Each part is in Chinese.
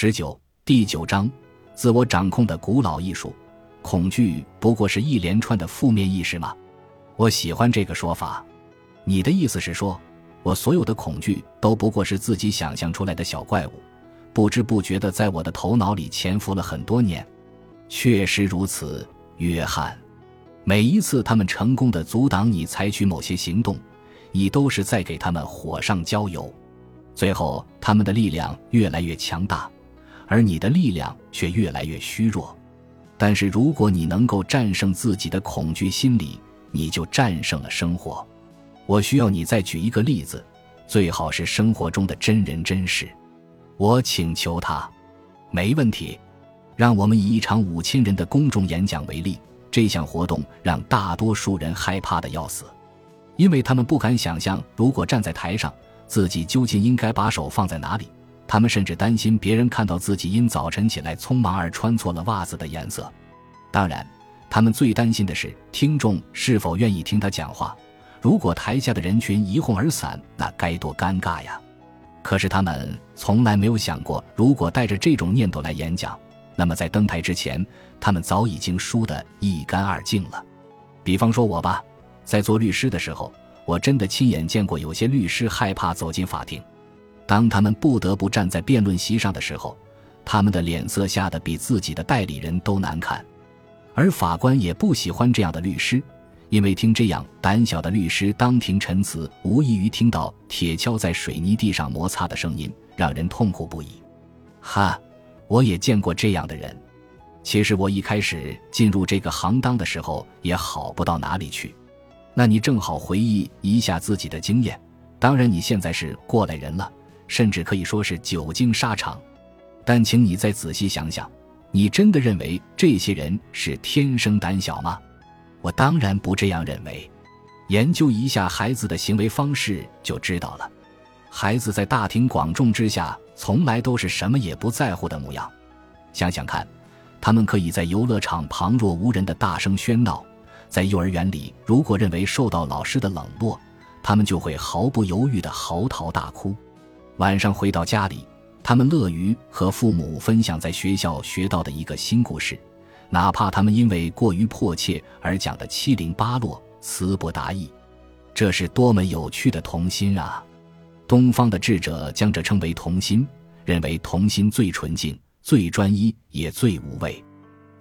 十九第九章，自我掌控的古老艺术。恐惧不过是一连串的负面意识吗？我喜欢这个说法。你的意思是说，我所有的恐惧都不过是自己想象出来的小怪物，不知不觉的在我的头脑里潜伏了很多年。确实如此，约翰。每一次他们成功的阻挡你采取某些行动，你都是在给他们火上浇油。最后，他们的力量越来越强大，而你的力量却越来越虚弱。但是，如果你能够战胜自己的恐惧心理，你就战胜了生活。我需要你再举一个例子，最好是生活中的真人真事。我请求他，没问题。让我们以一场五千人的公众演讲为例，这项活动让大多数人害怕的要死，因为他们不敢想象，如果站在台上，自己究竟应该把手放在哪里。他们甚至担心别人看到自己因早晨起来匆忙而穿错了袜子的颜色。当然，他们最担心的是听众是否愿意听他讲话。如果台下的人群一哄而散，那该多尴尬呀！可是他们从来没有想过，如果带着这种念头来演讲，那么在登台之前，他们早已经输得一干二净了。比方说我吧，在做律师的时候，我真的亲眼见过有些律师害怕走进法庭。当他们不得不站在辩论席上的时候，他们的脸色吓得比自己的代理人都难看，而法官也不喜欢这样的律师，因为听这样胆小的律师当庭陈词，无异于听到铁锹在水泥地上摩擦的声音，让人痛苦不已。哈，我也见过这样的人。其实我一开始进入这个行当的时候也好不到哪里去。那你正好回忆一下自己的经验，当然你现在是过来人了。甚至可以说是久经沙场，但请你再仔细想想，你真的认为这些人是天生胆小吗？我当然不这样认为。研究一下孩子的行为方式就知道了。孩子在大庭广众之下，从来都是什么也不在乎的模样。想想看，他们可以在游乐场旁若无人的大声喧闹，在幼儿园里，如果认为受到老师的冷落，他们就会毫不犹豫地嚎啕大哭。晚上回到家里，他们乐于和父母分享在学校学到的一个新故事，哪怕他们因为过于迫切而讲得七零八落、词不达意。这是多么有趣的童心啊！东方的智者将这称为童心，认为童心最纯净、最专一，也最无畏。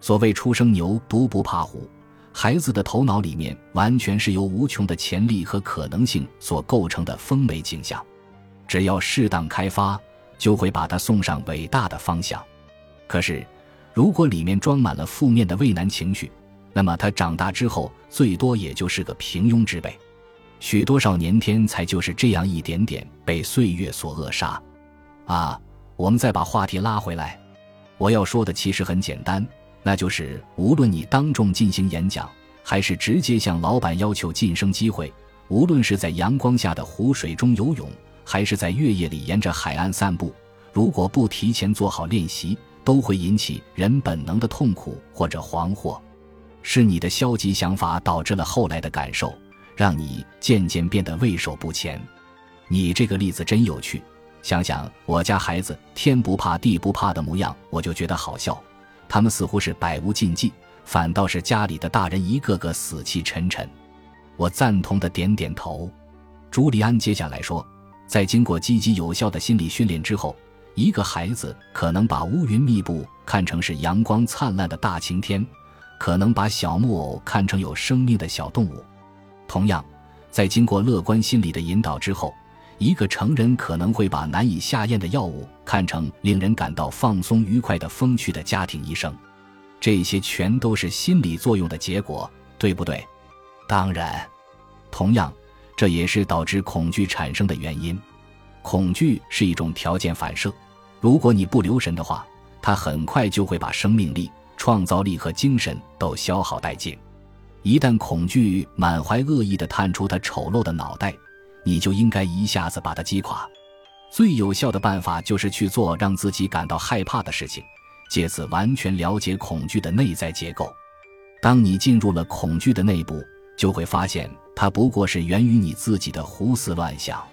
所谓“初生牛犊不怕虎”，孩子的头脑里面完全是由无穷的潜力和可能性所构成的丰美景象。只要适当开发，就会把他送上伟大的方向。可是，如果里面装满了负面的畏难情绪，那么他长大之后最多也就是个平庸之辈。许多少年天才就是这样一点点被岁月所扼杀。啊，我们再把话题拉回来，我要说的其实很简单，那就是无论你当众进行演讲，还是直接向老板要求晋升机会，无论是在阳光下的湖水中游泳。还是在月夜里沿着海岸散步，如果不提前做好练习，都会引起人本能的痛苦或者惶惑。是你的消极想法导致了后来的感受，让你渐渐变得畏手不前。你这个例子真有趣，想想我家孩子天不怕地不怕的模样，我就觉得好笑。他们似乎是百无禁忌，反倒是家里的大人一个个死气沉沉。我赞同的点点头。朱利安接下来说。在经过积极有效的心理训练之后，一个孩子可能把乌云密布看成是阳光灿烂的大晴天，可能把小木偶看成有生命的小动物。同样，在经过乐观心理的引导之后，一个成人可能会把难以下咽的药物看成令人感到放松愉快的风趣的家庭医生。这些全都是心理作用的结果，对不对？当然，同样。这也是导致恐惧产生的原因。恐惧是一种条件反射，如果你不留神的话，它很快就会把生命力、创造力和精神都消耗殆尽。一旦恐惧满怀恶意地探出它丑陋的脑袋，你就应该一下子把它击垮。最有效的办法就是去做让自己感到害怕的事情，借此完全了解恐惧的内在结构。当你进入了恐惧的内部，就会发现。它不过是源于你自己的胡思乱想，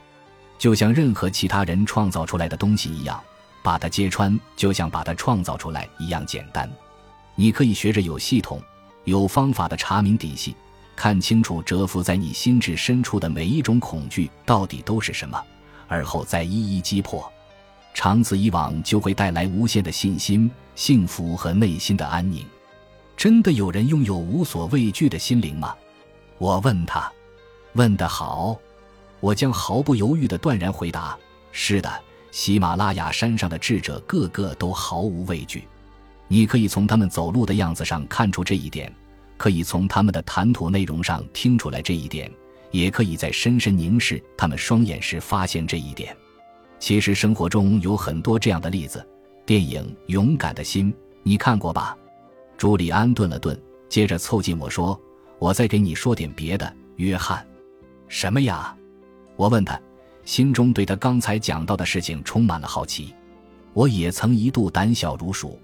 就像任何其他人创造出来的东西一样，把它揭穿，就像把它创造出来一样简单。你可以学着有系统、有方法的查明底细，看清楚蛰伏在你心智深处的每一种恐惧到底都是什么，而后再一一击破。长此以往，就会带来无限的信心、幸福和内心的安宁。真的有人拥有无所畏惧的心灵吗？我问他。问得好，我将毫不犹豫地断然回答：是的。喜马拉雅山上的智者个个都毫无畏惧，你可以从他们走路的样子上看出这一点，可以从他们的谈吐内容上听出来这一点，也可以在深深凝视他们双眼时发现这一点。其实生活中有很多这样的例子。电影《勇敢的心》你看过吧？朱利安顿了顿，接着凑近我说：“我再给你说点别的，约翰。”什么呀？我问他。心中对他刚才讲到的事情充满了好奇，我也曾一度胆小如鼠，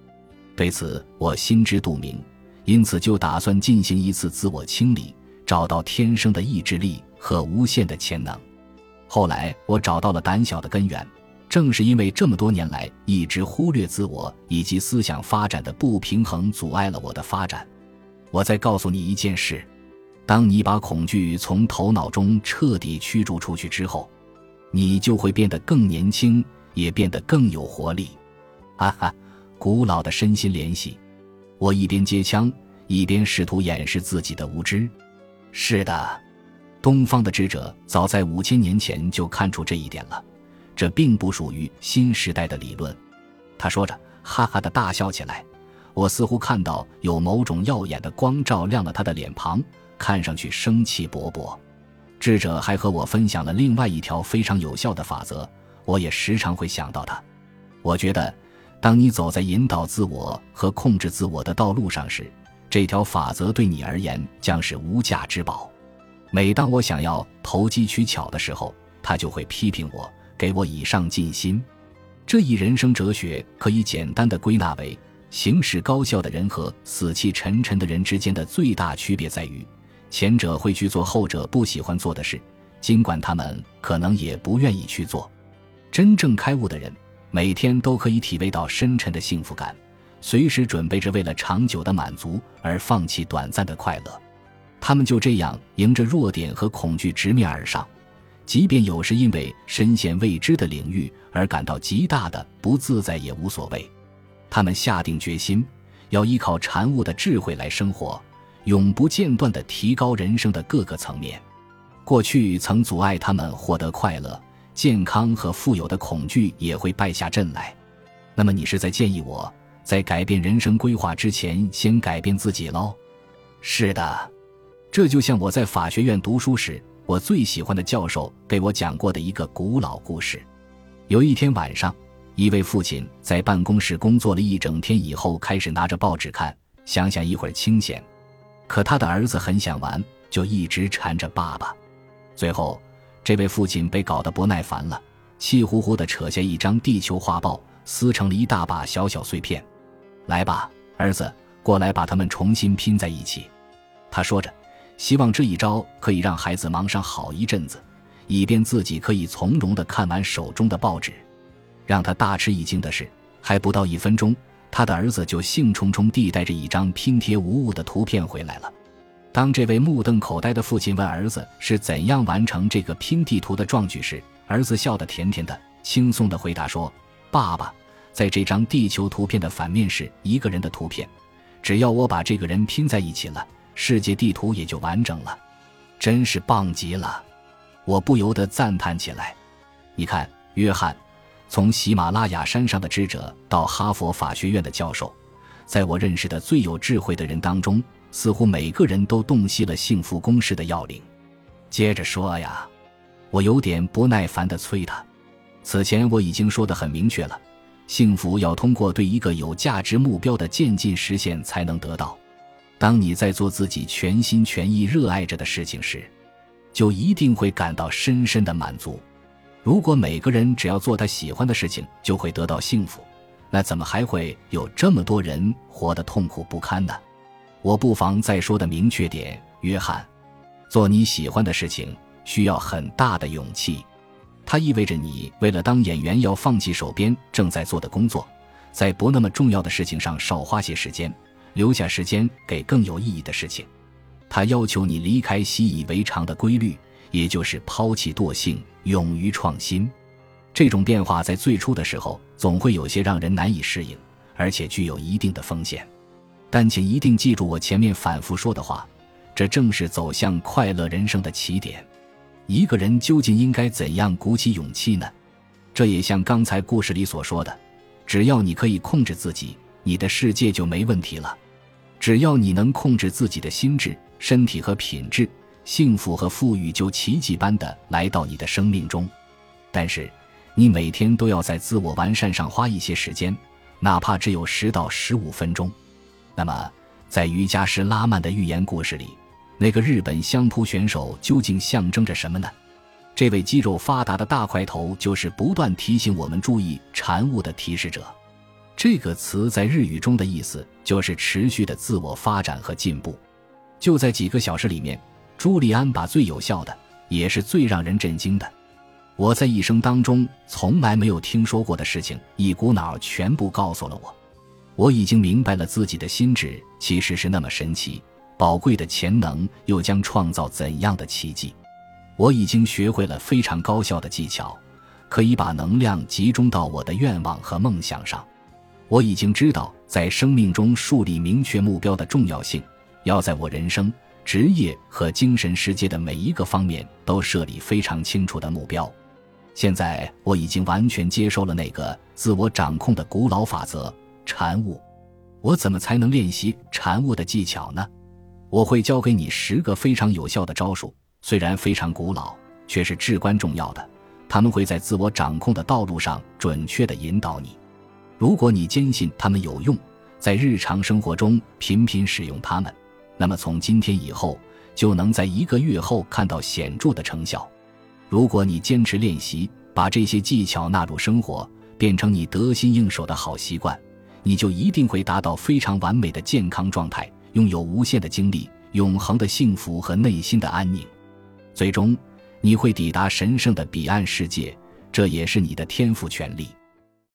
对此我心知肚明，因此就打算进行一次自我清理，找到天生的意志力和无限的潜能。后来我找到了胆小的根源，正是因为这么多年来一直忽略自我以及思想发展的不平衡，阻碍了我的发展。我再告诉你一件事：当你把恐惧从头脑中彻底驱逐出去之后。你就会变得更年轻，也变得更有活力。哈哈，古老的身心联系。我一边接枪，一边试图掩饰自己的无知。是的，东方的智者早在五千年前就看出这一点了。这并不属于新时代的理论。他说着，哈哈的大笑起来。我似乎看到有某种耀眼的光照亮了他的脸庞，看上去生气勃勃。智者还和我分享了另外一条非常有效的法则，我也时常会想到它。我觉得，当你走在引导自我和控制自我的道路上时，这条法则对你而言将是无价之宝。每当我想要投机取巧的时候，他就会批评我，给我以上进心。这一人生哲学可以简单的归纳为：行事高效的人和死气沉沉的人之间的最大区别在于。前者会去做后者不喜欢做的事，尽管他们可能也不愿意去做。真正开悟的人，每天都可以体味到深沉的幸福感，随时准备着为了长久的满足而放弃短暂的快乐。他们就这样迎着弱点和恐惧直面而上，即便有时因为深陷未知的领域而感到极大的不自在也无所谓。他们下定决心，要依靠禅悟的智慧来生活。永不间断地提高人生的各个层面，过去曾阻碍他们获得快乐、健康和富有的恐惧也会败下阵来。那么，你是在建议我在改变人生规划之前，先改变自己喽？是的，这就像我在法学院读书时，我最喜欢的教授给我讲过的一个古老故事。有一天晚上，一位父亲在办公室工作了一整天以后，开始拿着报纸看，想想一会儿清闲。可他的儿子很想玩，就一直缠着爸爸。最后，这位父亲被搞得不耐烦了，气呼呼地扯下一张地球画报，撕成了一大把小小碎片。来吧，儿子，过来把它们重新拼在一起。他说着，希望这一招可以让孩子忙上好一阵子，以便自己可以从容地看完手中的报纸。让他大吃一惊的是，还不到一分钟。他的儿子就兴冲冲地带着一张拼贴无误的图片回来了。当这位目瞪口呆的父亲问儿子是怎样完成这个拼地图的壮举时，儿子笑得甜甜的，轻松地回答说：“爸爸，在这张地球图片的反面是一个人的图片，只要我把这个人拼在一起了，世界地图也就完整了。真是棒极了！”我不由得赞叹起来。你看，约翰。从喜马拉雅山上的智者到哈佛法学院的教授，在我认识的最有智慧的人当中，似乎每个人都洞悉了幸福公式的要领。接着说呀，我有点不耐烦地催他。此前我已经说得很明确了，幸福要通过对一个有价值目标的渐进实现才能得到。当你在做自己全心全意热爱着的事情时，就一定会感到深深的满足。如果每个人只要做他喜欢的事情就会得到幸福，那怎么还会有这么多人活得痛苦不堪呢？我不妨再说的明确点，约翰，做你喜欢的事情需要很大的勇气。它意味着你为了当演员要放弃手边正在做的工作，在不那么重要的事情上少花些时间，留下时间给更有意义的事情。它要求你离开习以为常的规律，也就是抛弃惰性，勇于创新。这种变化在最初的时候总会有些让人难以适应，而且具有一定的风险。但请一定记住我前面反复说的话，这正是走向快乐人生的起点。一个人究竟应该怎样鼓起勇气呢？这也像刚才故事里所说的，只要你可以控制自己，你的世界就没问题了。只要你能控制自己的心智、身体和品质，幸福和富裕就奇迹般的来到你的生命中。但是，你每天都要在自我完善上花一些时间，哪怕只有十到十五分钟。那么，在瑜伽师拉曼的寓言故事里。那个日本相扑选手究竟象征着什么呢？这位肌肉发达的大块头就是不断提醒我们注意禅悟的提示者。这个词在日语中的意思就是持续的自我发展和进步。就在几个小时里面，朱利安把最有效的，也是最让人震惊的，我在一生当中从来没有听说过的事情，一股脑全部告诉了我。我已经明白了自己的心智其实是那么神奇。宝贵的潜能又将创造怎样的奇迹？我已经学会了非常高效的技巧，可以把能量集中到我的愿望和梦想上。我已经知道在生命中树立明确目标的重要性，要在我人生、职业和精神世界的每一个方面都设立非常清楚的目标。现在我已经完全接受了那个自我掌控的古老法则——禅悟。我怎么才能练习禅悟的技巧呢？我会教给你十个非常有效的招数，虽然非常古老，却是至关重要的。他们会在自我掌控的道路上准确地引导你。如果你坚信他们有用，在日常生活中频频使用它们，那么从今天以后就能在一个月后看到显著的成效。如果你坚持练习，把这些技巧纳入生活，变成你得心应手的好习惯，你就一定会达到非常完美的健康状态。拥有无限的精力、永恒的幸福和内心的安宁，最终你会抵达神圣的彼岸世界，这也是你的天赋权利。